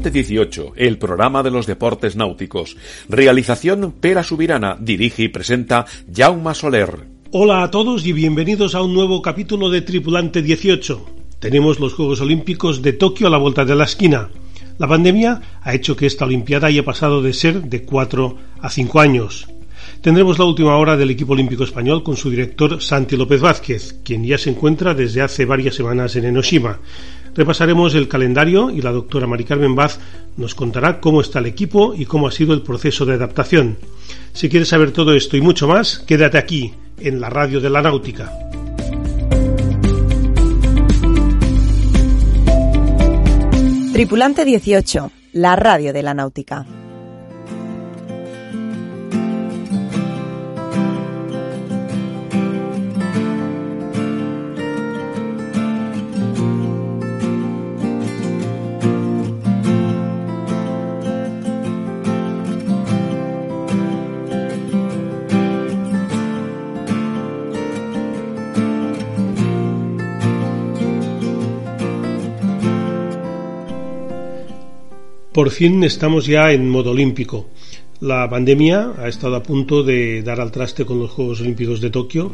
Tripulante 18, el programa de los deportes náuticos. Realización Pera Subirana, dirige y presenta Jaume Soler. Hola a todos y bienvenidos a un nuevo capítulo de Tripulante 18. Tenemos los Juegos Olímpicos de Tokio a la vuelta de la esquina. La pandemia ha hecho que esta Olimpiada haya pasado de ser de 4 a 5 años. Tendremos la última hora del equipo olímpico español con su director Santi López Vázquez, quien ya se encuentra desde hace varias semanas en Enoshima. Repasaremos el calendario y la doctora Mari Carmen Vaz nos contará cómo está el equipo y cómo ha sido el proceso de adaptación. Si quieres saber todo esto y mucho más, quédate aquí, en la radio de la náutica. Tripulante 18, la radio de la náutica. Por fin estamos ya en modo olímpico. La pandemia ha estado a punto de dar al traste con los Juegos Olímpicos de Tokio.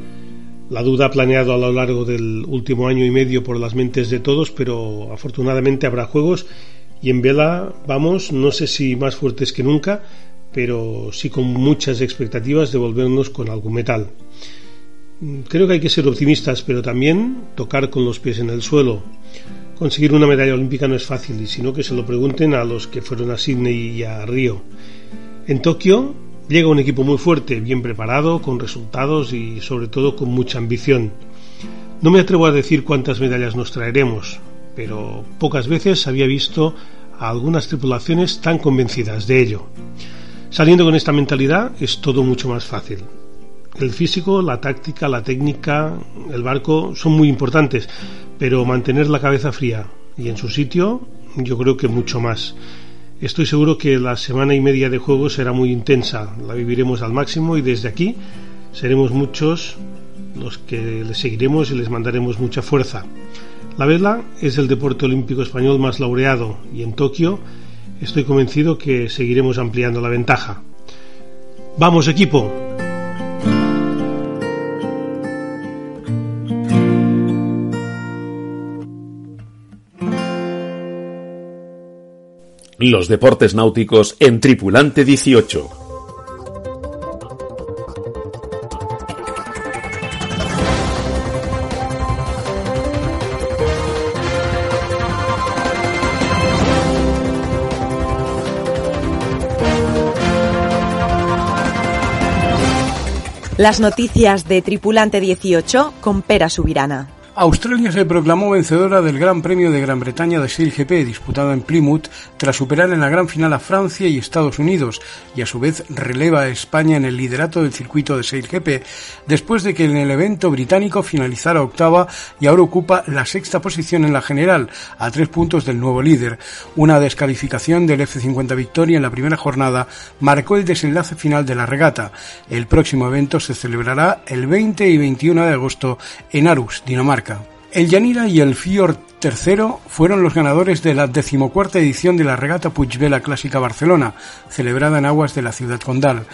La duda ha planeado a lo largo del último año y medio por las mentes de todos, pero afortunadamente habrá Juegos y en vela vamos, no sé si más fuertes que nunca, pero sí con muchas expectativas de volvernos con algún metal. Creo que hay que ser optimistas, pero también tocar con los pies en el suelo. Conseguir una medalla olímpica no es fácil, y sino que se lo pregunten a los que fueron a Sydney y a Río. En Tokio llega un equipo muy fuerte, bien preparado, con resultados y sobre todo con mucha ambición. No me atrevo a decir cuántas medallas nos traeremos, pero pocas veces había visto a algunas tripulaciones tan convencidas de ello. Saliendo con esta mentalidad es todo mucho más fácil. El físico, la táctica, la técnica, el barco son muy importantes, pero mantener la cabeza fría y en su sitio yo creo que mucho más. Estoy seguro que la semana y media de juego será muy intensa, la viviremos al máximo y desde aquí seremos muchos los que les seguiremos y les mandaremos mucha fuerza. La vela es el deporte olímpico español más laureado y en Tokio estoy convencido que seguiremos ampliando la ventaja. ¡Vamos equipo! Los deportes náuticos en Tripulante 18. Las noticias de Tripulante 18 con Pera Subirana. Australia se proclamó vencedora del Gran Premio de Gran Bretaña de SailGP disputado en Plymouth tras superar en la gran final a Francia y Estados Unidos y a su vez releva a España en el liderato del circuito de SailGP después de que en el evento británico finalizara octava y ahora ocupa la sexta posición en la general a tres puntos del nuevo líder. Una descalificación del F-50 Victoria en la primera jornada marcó el desenlace final de la regata. El próximo evento se celebrará el 20 y 21 de agosto en Arus, Dinamarca. El Yanira y el Fiord III fueron los ganadores de la decimocuarta edición de la regata Puigvela Clásica Barcelona, celebrada en aguas de la ciudad condal.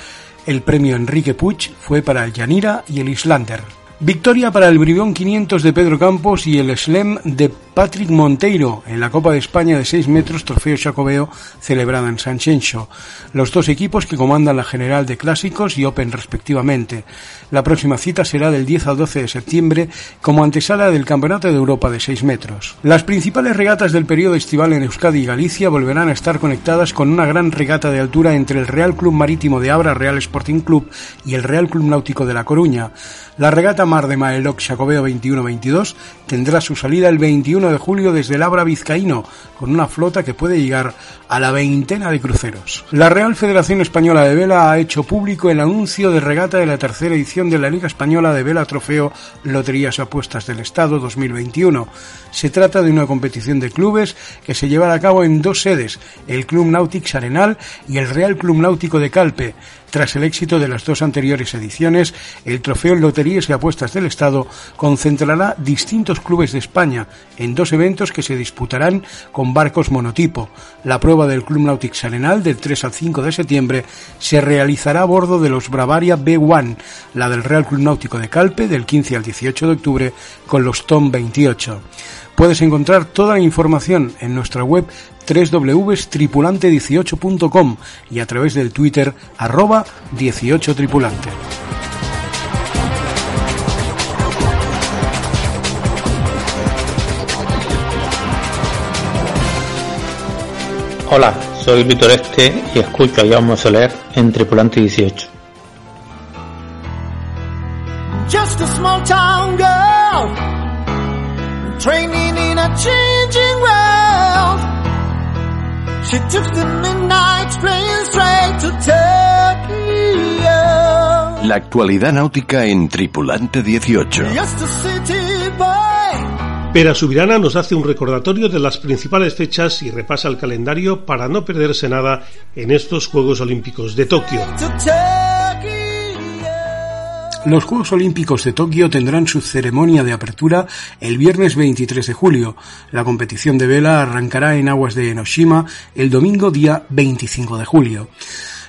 El premio Enrique Puig fue para el Yanira y el Islander. Victoria para el Bribón 500 de Pedro Campos y el Slem de Patrick Monteiro en la Copa de España de 6 metros Trofeo Chacobeo celebrada en San Chencho. Los dos equipos que comandan la General de Clásicos y Open respectivamente. La próxima cita será del 10 al 12 de septiembre como antesala del Campeonato de Europa de 6 metros. Las principales regatas del periodo estival en Euskadi y Galicia volverán a estar conectadas con una gran regata de altura entre el Real Club Marítimo de Abra Real Sporting Club y el Real Club Náutico de La Coruña. La regata Mar de Maeloc Chacobeo 21-22 tendrá su salida el 21 de julio desde el Abra Vizcaíno, con una flota que puede llegar a la veintena de cruceros. La Real Federación Española de Vela ha hecho público el anuncio de regata de la tercera edición de la Liga Española de Vela Trofeo Loterías Apuestas del Estado 2021. Se trata de una competición de clubes que se llevará a cabo en dos sedes, el Club Náutico Arenal y el Real Club Náutico de Calpe. Tras el éxito de las dos anteriores ediciones, el trofeo Loterías y Apuestas del Estado concentrará distintos clubes de España en dos eventos que se disputarán con barcos monotipo. La prueba del Club Nautic Arenal del 3 al 5 de septiembre se realizará a bordo de los Bravaria B1, la del Real Club Náutico de Calpe del 15 al 18 de octubre con los TOM 28. Puedes encontrar toda la información en nuestra web www.tripulante18.com y a través del Twitter arroba 18tripulante. Hola, soy Víctor Este y escucho a Jaume Soler en Tripulante 18. Just a small town girl, training in a changing world. She took the midnight train straight to Tokyo. La actualidad náutica en Tripulante 18. Just a city Pera Subirana nos hace un recordatorio de las principales fechas y repasa el calendario para no perderse nada en estos Juegos Olímpicos de Tokio. Los Juegos Olímpicos de Tokio tendrán su ceremonia de apertura el viernes 23 de julio. La competición de vela arrancará en aguas de Enoshima el domingo día 25 de julio.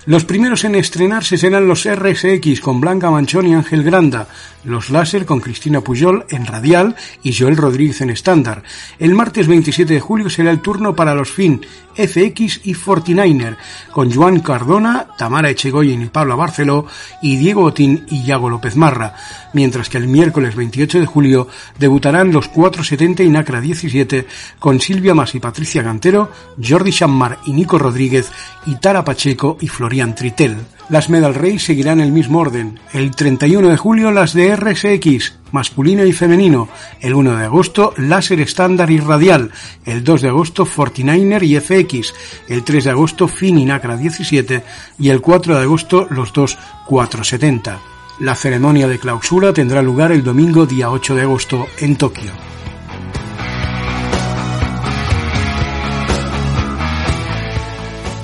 Los primeros en estrenarse serán los RSX con Blanca Manchón y Ángel Granda, los Láser con Cristina Pujol en radial y Joel Rodríguez en estándar. El martes 27 de julio será el turno para los FIN, FX y Fortinainer, con Joan Cardona, Tamara Echegoyen y Pablo Barceló y Diego Otín y Yago López Marra, mientras que el miércoles 28 de julio debutarán los 470 y Nacra 17 con Silvia Mas y Patricia Gantero, Jordi Chammar y Nico Rodríguez y Tara Pacheco y Florian Tritel. Las Medal Race seguirán el mismo orden. El 31 de julio las de RSX, masculino y femenino. El 1 de agosto láser estándar y radial. El 2 de agosto Fortinainer y FX. El 3 de agosto Fin y Nacra 17. Y el 4 de agosto los dos 470. La ceremonia de clausura tendrá lugar el domingo día 8 de agosto en Tokio.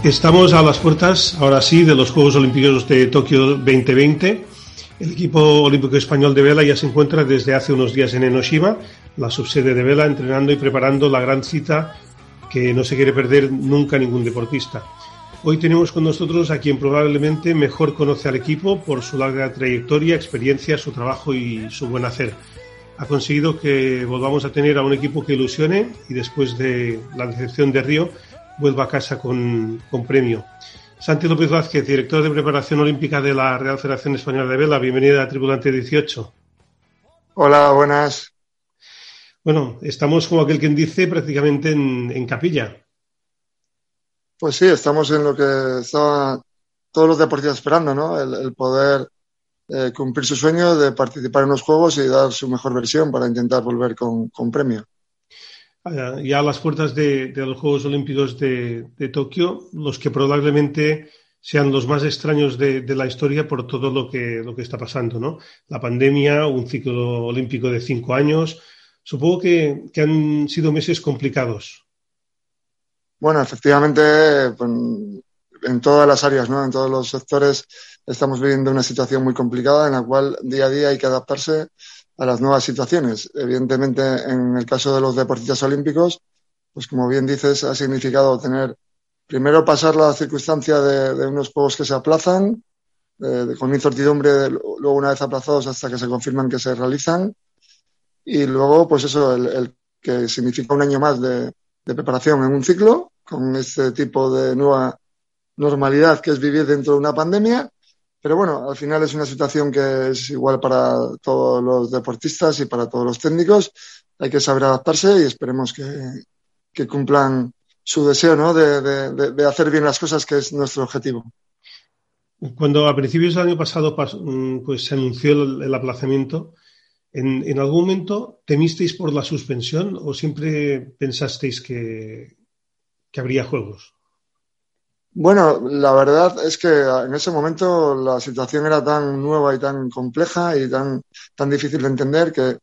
Estamos a las puertas, ahora sí, de los Juegos Olímpicos de Tokio 2020. El equipo olímpico español de vela ya se encuentra desde hace unos días en Enoshima, la subsede de vela, entrenando y preparando la gran cita que no se quiere perder nunca ningún deportista. Hoy tenemos con nosotros a quien probablemente mejor conoce al equipo por su larga trayectoria, experiencia, su trabajo y su buen hacer. Ha conseguido que volvamos a tener a un equipo que ilusione y después de la decepción de Río, vuelva a casa con, premio. Santi López Vázquez, director de preparación olímpica de la Real Federación Española de Vela, bienvenida a Tripulante 18. Hola, buenas. Bueno, estamos como aquel quien dice prácticamente en, capilla. Pues sí, estamos en lo que estaban todos los deportistas esperando, ¿no? El, poder eh, cumplir su sueño de participar en los Juegos y dar su mejor versión para intentar volver con premio ya a las puertas de, los Juegos Olímpicos de, Tokio, los que probablemente sean los más extraños de, la historia por todo lo que, lo que está pasando, ¿no? La pandemia, un ciclo olímpico de cinco años. Supongo que, han sido meses complicados. Bueno, efectivamente, pues, en todas las áreas, ¿no? En todos los sectores estamos viviendo una situación muy complicada en la cual día a día hay que adaptarse a las nuevas situaciones. Evidentemente, en el caso de los deportistas olímpicos, pues como bien dices, ha significado tener, primero pasar la circunstancia de, unos juegos que se aplazan, con incertidumbre, luego una vez aplazados hasta que se confirman que se realizan, y luego, pues eso, el, que significa un año más de, preparación en un ciclo, con este tipo de nueva normalidad que es vivir dentro de una pandemia, pero bueno, al final es una situación que es igual para todos los deportistas y para todos los técnicos. Hay que saber adaptarse y esperemos que, cumplan su deseo ¿no? de, hacer bien las cosas, que es nuestro objetivo. Cuando a principios del año pasado mm, pues, se anunció el, aplazamiento, ¿en, algún momento temisteis por la suspensión o siempre pensasteis que habría juegos? Bueno, la verdad es que en ese momento la situación era tan nueva y tan compleja y tan, tan difícil de entender que,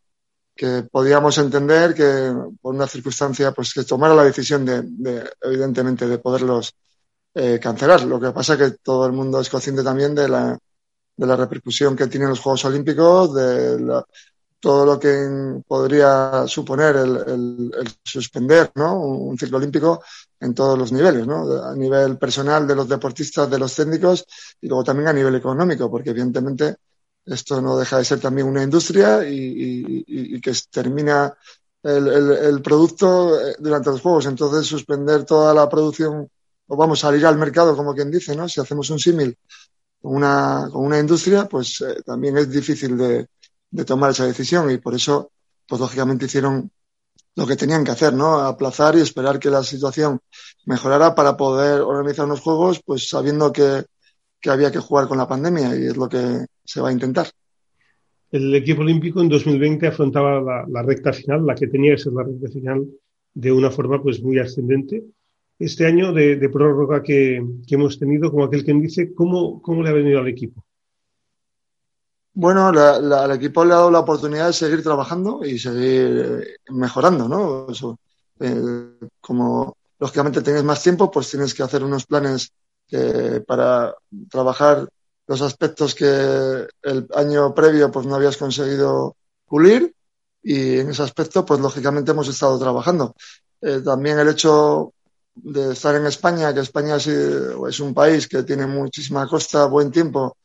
que podíamos entender que por una circunstancia pues que tomara la decisión de, evidentemente de poderlos eh, cancelar. Lo que pasa que todo el mundo es consciente también de la, de la repercusión que tienen los Juegos Olímpicos, de todo lo que podría suponer el, suspender ¿no? un ciclo olímpico en todos los niveles, ¿no? a nivel personal de los deportistas, de los técnicos y luego también a nivel económico, porque evidentemente esto no deja de ser también una industria y, que termina el, producto eh, durante los juegos. Entonces, suspender toda la producción o vamos salir al mercado, como quien dice, ¿no? Si hacemos un símil con una, con una industria, pues eh, también es difícil de, de tomar esa decisión y por eso, pues lógicamente hicieron lo que tenían que hacer, ¿no? Aplazar y esperar que la situación mejorara para poder organizar unos juegos, pues sabiendo que, que había que jugar con la pandemia y es lo que se va a intentar. El equipo olímpico en 2020 afrontaba la, recta final, la que tenía que ser la recta final, de una forma pues muy ascendente. Este año de, prórroga que, que, hemos tenido, como aquel quien dice, ¿cómo, ¿cómo le ha venido al equipo? Bueno, al equipo le ha dado la oportunidad de seguir trabajando y seguir eh, mejorando, ¿no? Eh, como lógicamente tienes más tiempo, pues tienes que hacer unos planes para trabajar los aspectos que el año previo pues no habías conseguido pulir y en ese aspecto pues lógicamente hemos estado trabajando. Eh, también el hecho de estar en España, que España es, es un país que tiene muchísima costa, buen tiempo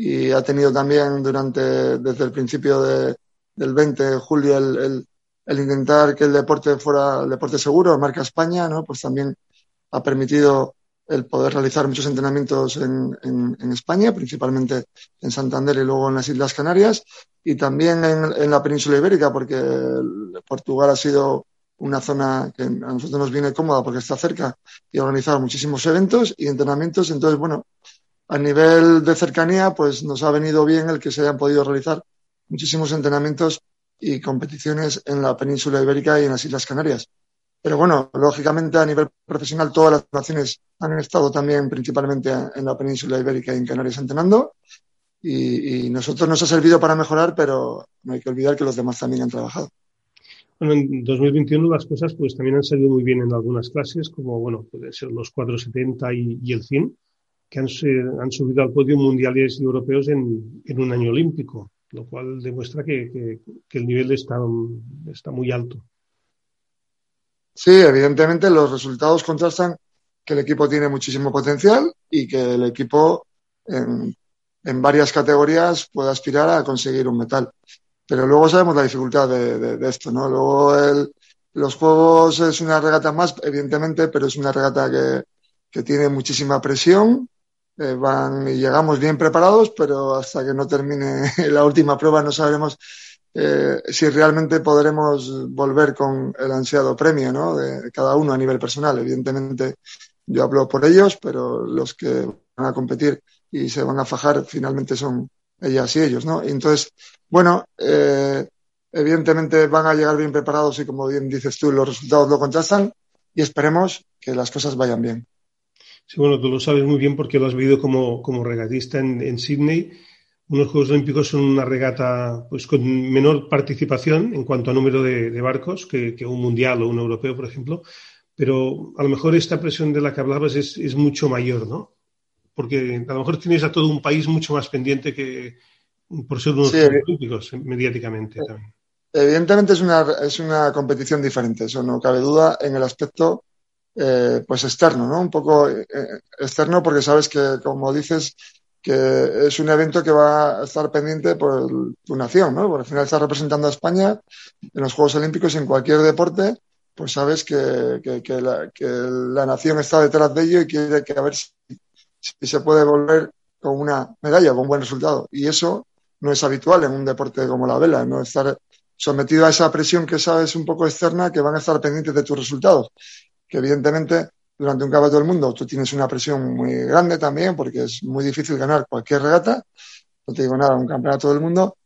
y ha tenido también durante, desde el principio de, del 20 de julio el, intentar que el deporte fuera el deporte seguro, marca España, ¿no? Pues también ha permitido el poder realizar muchos entrenamientos en, en, en, España, principalmente en Santander y luego en las Islas Canarias, y también en, en, la península ibérica, porque Portugal ha sido una zona que a nosotros nos viene cómoda porque está cerca y ha organizado muchísimos eventos y entrenamientos. Entonces, bueno, a nivel de cercanía, pues nos ha venido bien el que se hayan podido realizar muchísimos entrenamientos y competiciones en la península ibérica y en las Islas Canarias. Pero bueno, lógicamente a nivel profesional todas las naciones han estado también principalmente en la península ibérica y en Canarias entrenando y, y nosotros nos ha servido para mejorar, pero no hay que olvidar que los demás también han trabajado. Bueno, en 2021 las cosas pues también han salido muy bien en algunas clases, como bueno, pueden ser los 470 y, y el 100 que han, han subido al podio mundiales y europeos en, un año olímpico, lo cual demuestra que, el nivel está, está muy alto. Sí, evidentemente los resultados contrastan que el equipo tiene muchísimo potencial y que el equipo en, en varias categorías puede aspirar a conseguir un metal. Pero luego sabemos la dificultad de esto, ¿no? Luego el, los juegos es una regata más, evidentemente, pero es una regata que, que tiene muchísima presión, eh, van y llegamos bien preparados, pero hasta que no termine la última prueba no sabremos eh, si realmente podremos volver con el ansiado premio, ¿no? De cada uno a nivel personal. Evidentemente, yo hablo por ellos, pero los que van a competir y se van a fajar finalmente son ellas y ellos, ¿no? Y entonces, bueno, eh, evidentemente van a llegar bien preparados y como bien dices tú, los resultados lo contrastan y esperemos que las cosas vayan bien. Sí, bueno, tú lo sabes muy bien porque lo has vivido como, como regatista en, en Sydney. Unos Juegos Olímpicos son una regata pues, con menor participación en cuanto a número de, de barcos que, que, un mundial o un europeo, por ejemplo, pero a lo mejor esta presión de la que hablabas es, es mucho mayor, ¿no? Porque a lo mejor tienes a todo un país mucho más pendiente que por ser unos sí, Juegos Olímpicos mediáticamente también. Evidentemente es una, es una competición diferente, eso no cabe duda en el aspecto eh, pues externo, ¿no? Un poco eh, externo porque sabes que, como dices, que es un evento que va a estar pendiente por tu nación, ¿no? Porque al final estás representando a España en los Juegos Olímpicos en cualquier deporte, pues sabes que, que, que, la, que la, nación está detrás de ello y quiere que a ver si, si se puede volver con una medalla, con un buen resultado. Y eso no es habitual en un deporte como la vela, no estar sometido a esa presión que sabes un poco externa que van a estar pendientes de tus resultados que evidentemente durante un campeonato del mundo tú tienes una presión muy grande también porque es muy difícil ganar cualquier regata, no te digo nada, un campeonato del mundo,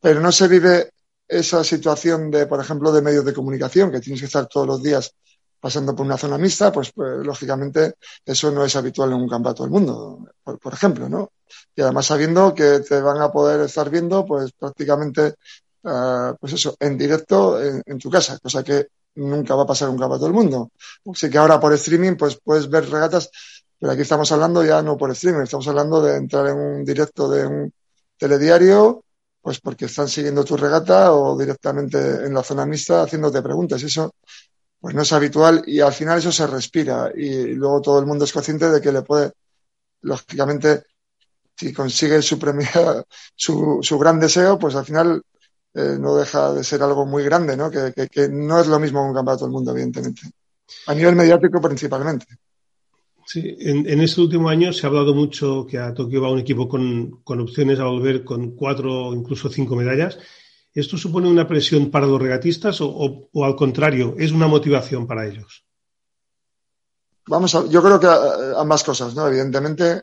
pero no se vive esa situación de, por ejemplo, de medios de comunicación, que tienes que estar todos los días pasando por una zona mixta, pues, pues lógicamente eso no es habitual en un campeonato del mundo, por, ejemplo, ¿no? Y además sabiendo que te van a poder estar viendo, pues prácticamente, uh, pues eso, en directo en tu casa, cosa que nunca va a pasar un campeonato del mundo. Sé que ahora por streaming pues puedes ver regatas, pero aquí estamos hablando ya no por streaming, estamos hablando de entrar en un directo de un telediario pues porque están siguiendo tu regata o directamente en la zona mixta haciéndote preguntas. Eso pues no es habitual y al final eso se respira y luego todo el mundo es consciente de que le puede, lógicamente, si consigue su, su, su gran deseo, pues al final eh, no deja de ser algo muy grande, ¿no? Que, que, que no es lo mismo un campeonato del mundo, evidentemente. A nivel mediático principalmente. Sí, en, en, este último año se ha hablado mucho que a Tokio va un equipo con, con opciones a volver con cuatro o incluso cinco medallas. ¿Esto supone una presión para los regatistas o, o, o, al contrario, es una motivación para ellos? Vamos a, yo creo que ambas cosas, ¿no? Evidentemente,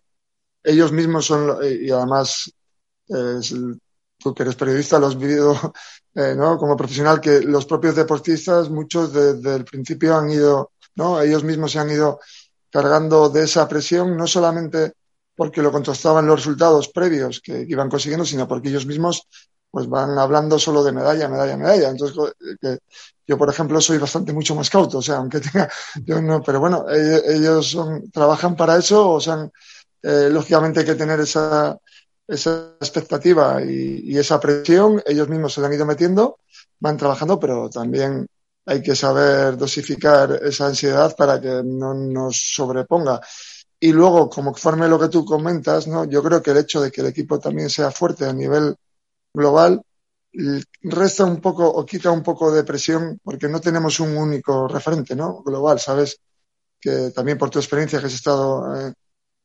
ellos mismos son, y además, eh, tú que eres periodista lo has vivido, eh, ¿no? Como profesional, que los propios deportistas, muchos desde el principio han ido, ¿no? Ellos mismos se han ido cargando de esa presión, no solamente porque lo contrastaban los resultados previos que iban consiguiendo, sino porque ellos mismos pues van hablando solo de medalla, medalla, medalla. Entonces, que yo, por ejemplo, soy bastante mucho más cauto, o sea, aunque tenga, yo no, pero bueno, ellos son, trabajan para eso, o sea, eh, lógicamente hay que tener esa, esa expectativa y, esa presión, ellos mismos se la han ido metiendo, van trabajando, pero también hay que saber dosificar esa ansiedad para que no nos sobreponga. Y luego, como forme lo que tú comentas, ¿no? Yo creo que el hecho de que el equipo también sea fuerte a nivel global resta un poco o quita un poco de presión porque no tenemos un único referente, ¿no? Global, ¿sabes? Que también por tu experiencia que has estado eh,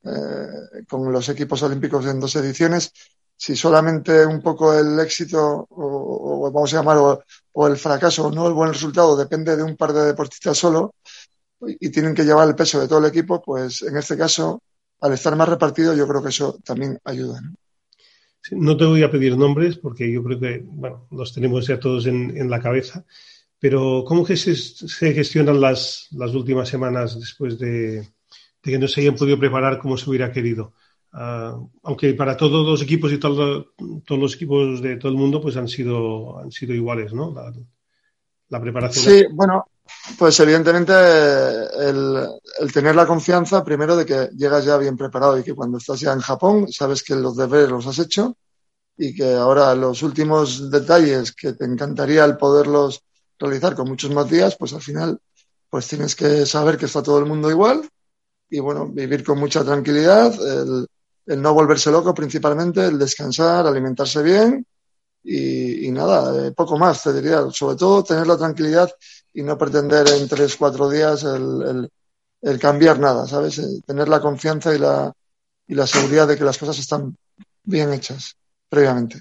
eh, con los equipos olímpicos en dos ediciones, si solamente un poco el éxito o, vamos a llamar o, o, el fracaso o no el buen resultado depende de un par de deportistas solo y tienen que llevar el peso de todo el equipo, pues en este caso, al estar más repartido, yo creo que eso también ayuda. ¿no? No te voy a pedir nombres porque yo creo que, bueno, los tenemos ya todos en, en la cabeza, pero ¿cómo que se, se gestionan las, las, últimas semanas después de, de, que no se hayan podido preparar como se hubiera querido? Uh, aunque para todos los equipos y todo, todos los equipos de todo el mundo pues han sido, han sido iguales, ¿no? La, la preparación. Sí, bueno, pues evidentemente el, el, tener la confianza, primero, de que llegas ya bien preparado y que cuando estás ya en Japón sabes que los deberes los has hecho y que ahora los últimos detalles que te encantaría el poderlos realizar con muchos más días, pues al final pues tienes que saber que está todo el mundo igual y bueno, vivir con mucha tranquilidad, el, el no volverse loco principalmente, el descansar, alimentarse bien y, nada, eh, poco más te diría, sobre todo tener la tranquilidad y no pretender en tres, cuatro días el, el, cambiar nada, ¿sabes? El tener la confianza y la, y la seguridad de que las cosas están bien hechas previamente.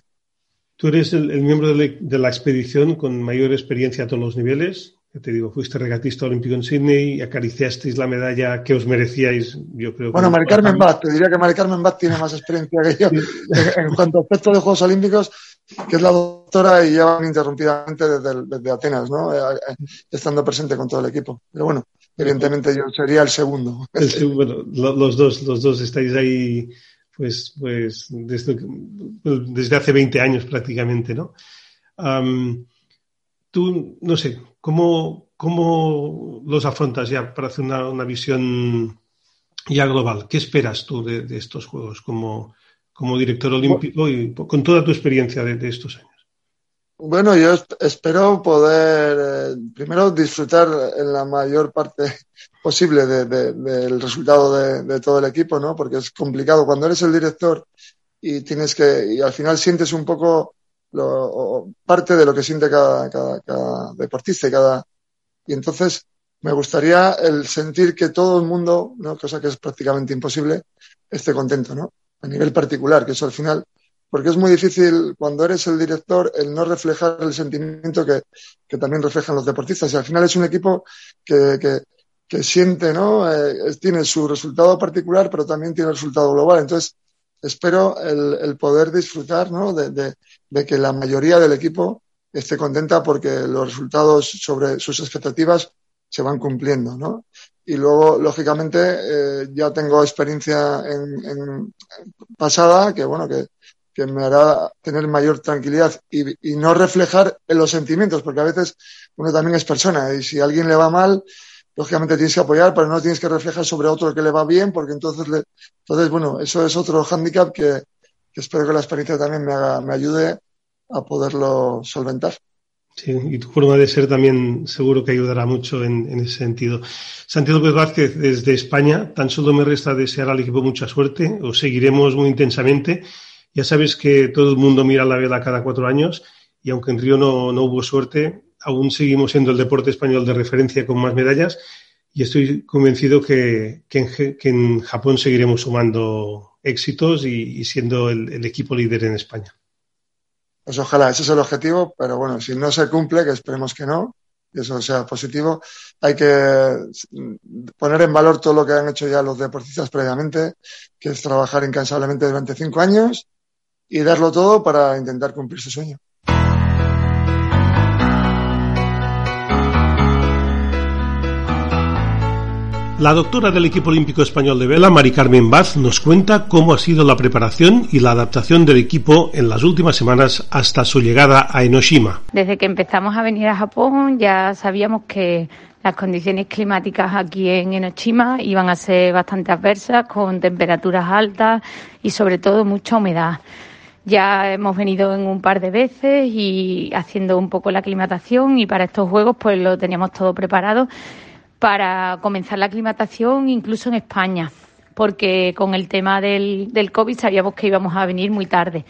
Tú eres el, el miembro de de la, expedición con mayor experiencia a todos los niveles. Ya te digo, fuiste regatista olímpico en Sydney y acariciasteis la medalla que os merecíais, yo creo. Bueno, Mari Carmen Bat, te diría que Mari Carmen Bat tiene más experiencia que yo en cuanto a aspecto de Juegos Olímpicos que es la doctora y lleva ininterrumpidamente desde, desde Atenas, ¿no? Eh, eh, estando presente con todo el equipo. Pero bueno, evidentemente yo sería el segundo. El, bueno, los dos, los dos estáis ahí, pues, pues desde, desde hace 20 años prácticamente, ¿no? Um, tú, no sé, ¿cómo, ¿cómo los afrontas ya para hacer una, una visión ya global? ¿Qué esperas tú de, de estos juegos? como como director olímpico y con toda tu experiencia de, de estos años? Bueno, yo espero poder, eh, primero, disfrutar en la mayor parte posible de, de, del resultado de, todo el equipo, ¿no? Porque es complicado. Cuando eres el director y tienes que, y al final sientes un poco lo, parte de lo que siente cada, deportista y cada, y entonces me gustaría el sentir que todo el mundo, ¿no? Cosa que es prácticamente imposible, esté contento, ¿no? a nivel particular, que eso al final, porque es muy difícil cuando eres el director el no reflejar el sentimiento que, que también reflejan los deportistas. Y al final es un equipo que, que, que siente, ¿no? Eh, tiene su resultado particular, pero también tiene el resultado global. Entonces, espero el, el poder disfrutar, ¿no? De, que la mayoría del equipo esté contenta porque los resultados sobre sus expectativas se van cumpliendo, ¿no? y luego, lógicamente, eh, ya tengo experiencia en, pasada que, bueno, que, me hará tener mayor tranquilidad y, y, no reflejar en los sentimientos, porque a veces uno también es persona y si a alguien le va mal, lógicamente tienes que apoyar, pero no tienes que reflejar sobre otro que le va bien, porque entonces, le, entonces bueno, eso es otro hándicap que, que espero que la experiencia también me, haga, me ayude a poderlo solventar. Sí, y tu forma de ser también seguro que ayudará mucho en, en, ese sentido. Santiago Vázquez, desde España, tan solo me resta desear al equipo mucha suerte. Os seguiremos muy intensamente. Ya sabes que todo el mundo mira la vela cada cuatro años y aunque en Río no, no hubo suerte, aún seguimos siendo el deporte español de referencia con más medallas y estoy convencido que, que, en, que en, Japón seguiremos sumando éxitos y, siendo el, el equipo líder en España. Pues ojalá, ese es el objetivo, pero bueno, si no se cumple, que esperemos que no, y eso sea positivo, hay que poner en valor todo lo que han hecho ya los deportistas previamente, que es trabajar incansablemente durante cinco años y darlo todo para intentar cumplir su sueño. La doctora del equipo olímpico español de vela, Mari Carmen Baz, nos cuenta cómo ha sido la preparación y la adaptación del equipo en las últimas semanas hasta su llegada a Enoshima. Desde que empezamos a venir a Japón ya sabíamos que las condiciones climáticas aquí en Enoshima iban a ser bastante adversas, con temperaturas altas y sobre todo mucha humedad. Ya hemos venido en un par de veces y haciendo un poco la aclimatación y para estos juegos pues lo teníamos todo preparado para comenzar la aclimatación incluso en España, porque con el tema del, del COVID sabíamos que íbamos a venir muy tarde.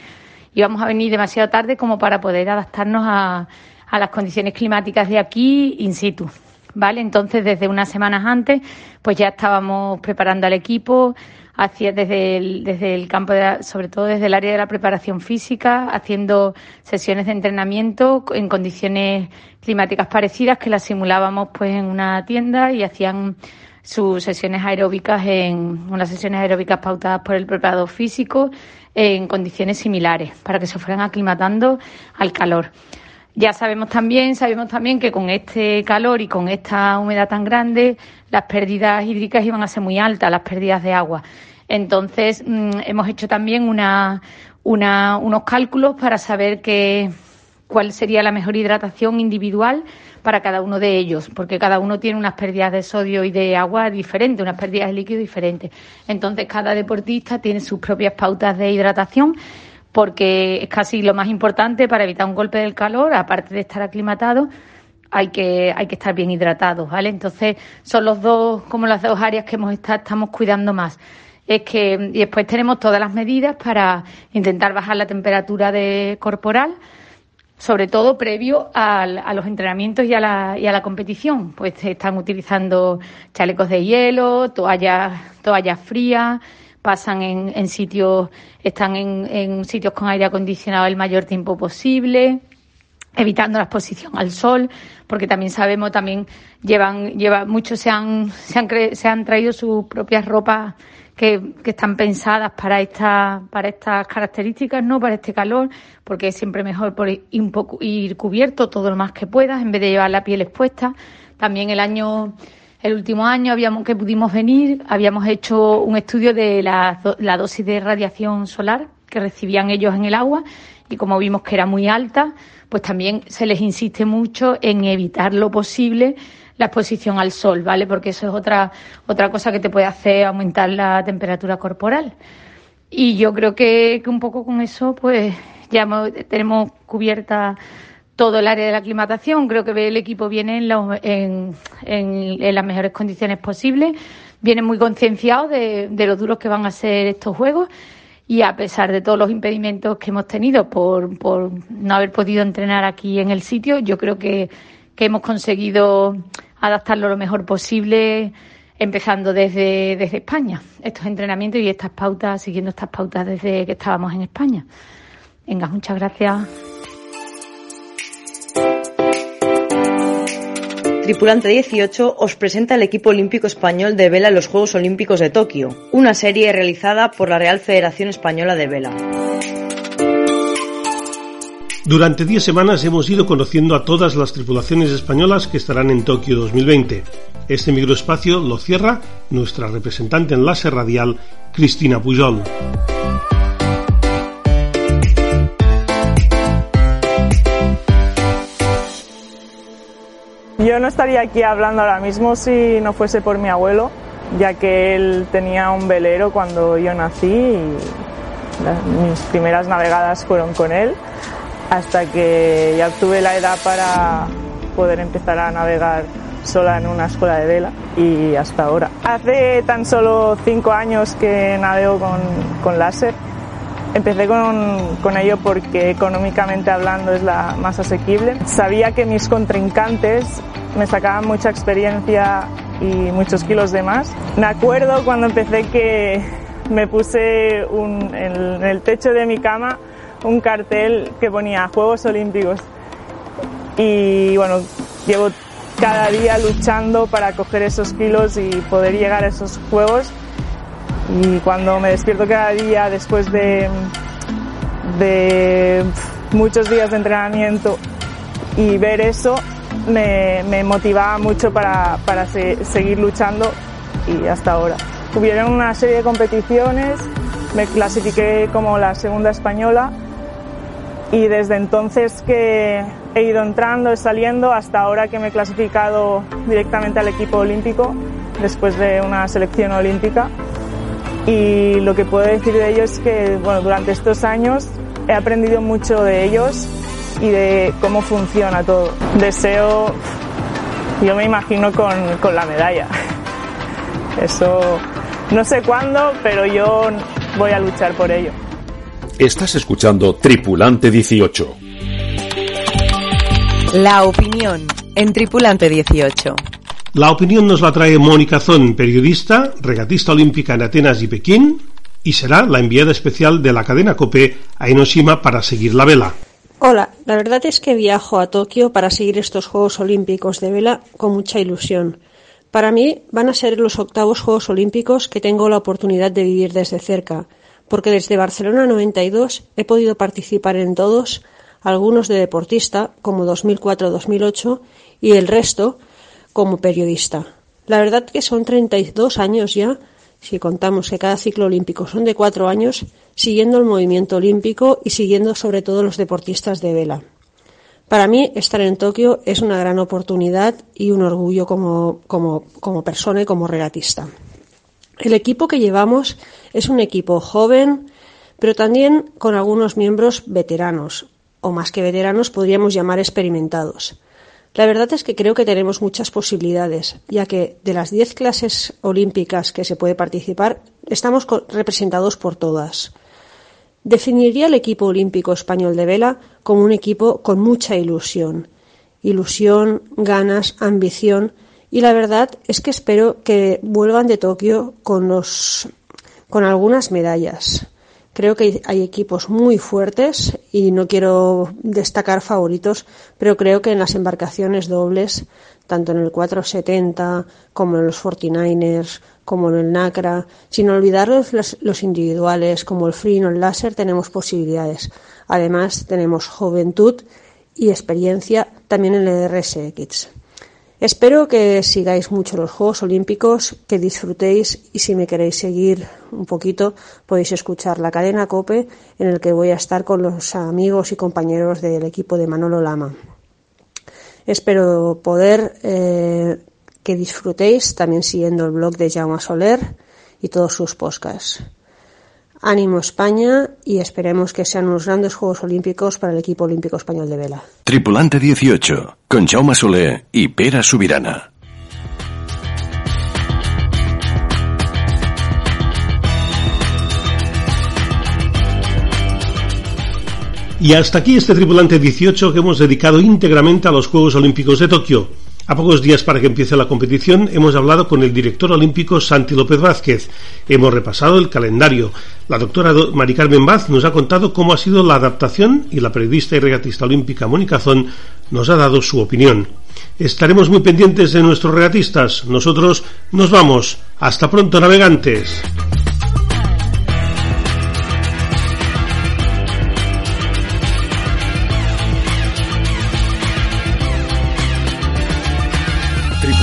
Íbamos a venir demasiado tarde como para poder adaptarnos a, a las condiciones climáticas de aquí in situ. ¿Vale? Entonces, desde unas semanas antes, pues ya estábamos preparando al equipo, hacia, desde, el, desde el campo, de, sobre todo desde el área de la preparación física, haciendo sesiones de entrenamiento en condiciones climáticas parecidas que las simulábamos pues en una tienda y hacían sus sesiones aeróbicas en unas sesiones aeróbicas pautadas por el preparador físico en condiciones similares para que se fueran aclimatando al calor. Ya sabemos también, sabemos también que con este calor y con esta humedad tan grande, las pérdidas hídricas iban a ser muy altas, las pérdidas de agua. Entonces, mmm, hemos hecho también una, una, unos cálculos para saber que, cuál sería la mejor hidratación individual para cada uno de ellos, porque cada uno tiene unas pérdidas de sodio y de agua diferentes, unas pérdidas de líquido diferentes. Entonces, cada deportista tiene sus propias pautas de hidratación porque es casi lo más importante para evitar un golpe del calor, aparte de estar aclimatado, hay que, hay que estar bien hidratados, ¿vale? Entonces, son los dos, como las dos áreas que hemos estado, estamos cuidando más. Es que, y después tenemos todas las medidas para intentar bajar la temperatura de corporal, sobre todo previo al, a los entrenamientos y a, la, y a la competición. Pues están utilizando chalecos de hielo, toallas, toallas frías, pasan en, en sitios, están en, en, sitios con aire acondicionado el mayor tiempo posible, evitando la exposición al sol, porque también sabemos, también llevan, llevan muchos se han, se han, cre, se han traído sus propias ropas que, que, están pensadas para esta, para estas características, no para este calor, porque es siempre mejor por ir, un poco, ir cubierto todo lo más que puedas en vez de llevar la piel expuesta. También el año el último año habíamos, que pudimos venir, habíamos hecho un estudio de la, la dosis de radiación solar que recibían ellos en el agua y como vimos que era muy alta, pues también se les insiste mucho en evitar lo posible la exposición al sol, ¿vale? Porque eso es otra, otra cosa que te puede hacer aumentar la temperatura corporal. Y yo creo que, que un poco con eso, pues ya tenemos cubierta todo el área de la aclimatación. Creo que el equipo viene en, en las mejores condiciones posibles, viene muy concienciado de, de lo duros que van a ser estos juegos y a pesar de todos los impedimentos que hemos tenido por, por no haber podido entrenar aquí en el sitio, yo creo que, que hemos conseguido adaptarlo lo mejor posible empezando desde, desde España, estos entrenamientos y estas pautas, siguiendo estas pautas desde que estábamos en España. Venga, muchas gracias. Tripulante 18 os presenta el equipo olímpico español de vela en los Juegos Olímpicos de Tokio, una serie realizada por la Real Federación Española de Vela. Durante 10 semanas hemos ido conociendo a todas las tripulaciones españolas que estarán en Tokio 2020. Este microespacio lo cierra nuestra representante en láser radial, Cristina Pujol. Yo no estaría aquí hablando ahora mismo si no fuese por mi abuelo, ya que él tenía un velero cuando yo nací y mis primeras navegadas fueron con él. hasta que ya obtuve la edad para poder empezar a navegar sola en una escuela de vela y hasta ahora. Hace tan solo cinco años que navego con, con láser. Empecé con, con, ello porque económicamente hablando es la más asequible. Sabía que mis contrincantes me sacaban mucha experiencia y muchos kilos de más. Me acuerdo cuando empecé que me puse en el techo de mi cama un cartel que ponía Juegos Olímpicos. Y bueno, llevo cada día luchando para coger esos kilos y poder llegar a esos juegos. Y cuando me despierto cada día después de, de muchos días de entrenamiento y ver eso, me, motivaba mucho para, para se, seguir luchando y hasta ahora. Hubieron una serie de competiciones, me clasifiqué como la segunda española y desde entonces que he ido entrando y saliendo hasta ahora que me he clasificado directamente al equipo olímpico después de una selección olímpica y lo que puedo decir de ellos es que bueno, durante estos años he aprendido mucho de ellos y de cómo funciona todo. Deseo, yo me imagino con, con la medalla. Eso no sé cuándo, pero yo voy a luchar por ello. Estás escuchando Tripulante 18. La opinión en Tripulante 18. La opinión nos la trae Mónica Zon, periodista, regatista olímpica en Atenas y Pekín, y será la enviada especial de la cadena COPE a Enoshima para seguir la vela. Hola, la verdad es que viajo a Tokio para seguir estos Juegos Olímpicos de vela con mucha ilusión. Para mí van a ser los octavos Juegos Olímpicos que tengo la oportunidad de vivir desde cerca porque desde Barcelona 92 he podido participar en todos, algunos de deportista, como 2004-2008, y el resto como periodista. La verdad que son 32 años ya, si contamos que cada ciclo olímpico son de cuatro años, siguiendo el movimiento olímpico y siguiendo sobre todo los deportistas de vela. Para mí, estar en Tokio es una gran oportunidad y un orgullo como, como, como persona y como regatista. El equipo que llevamos es un equipo joven, pero también con algunos miembros veteranos, o más que veteranos podríamos llamar experimentados. La verdad es que creo que tenemos muchas posibilidades, ya que de las diez clases olímpicas que se puede participar, estamos representados por todas. Definiría el equipo olímpico español de vela como un equipo con mucha ilusión. Ilusión, ganas, ambición y la verdad es que espero que vuelvan de Tokio con los con algunas medallas. Creo que hay equipos muy fuertes y no quiero destacar favoritos, pero creo que en las embarcaciones dobles, tanto en el 470 como en los 49ers, como en el NACRA, sin olvidar los, los individuales como el free o el láser, tenemos posibilidades. Además, tenemos juventud y experiencia también en el RSX. Espero que sigáis mucho los Juegos Olímpicos, que disfrutéis y si me queréis seguir un poquito podéis escuchar la cadena Cope en el que voy a estar con los amigos y compañeros del equipo de Manolo Lama. Espero poder eh, que disfrutéis también siguiendo el blog de Jaume Soler y todos sus podcasts. Ánimo España y esperemos que sean unos grandes Juegos Olímpicos para el equipo olímpico español de vela. Tripulante 18, con Jaume Solé y Pera Subirana. Y hasta aquí este Tripulante 18 que hemos dedicado íntegramente a los Juegos Olímpicos de Tokio. A pocos días para que empiece la competición hemos hablado con el director olímpico Santi López Vázquez. Hemos repasado el calendario. La doctora Mari Carmen nos ha contado cómo ha sido la adaptación y la periodista y regatista olímpica Mónica Zón nos ha dado su opinión. Estaremos muy pendientes de nuestros regatistas. Nosotros nos vamos. Hasta pronto, navegantes.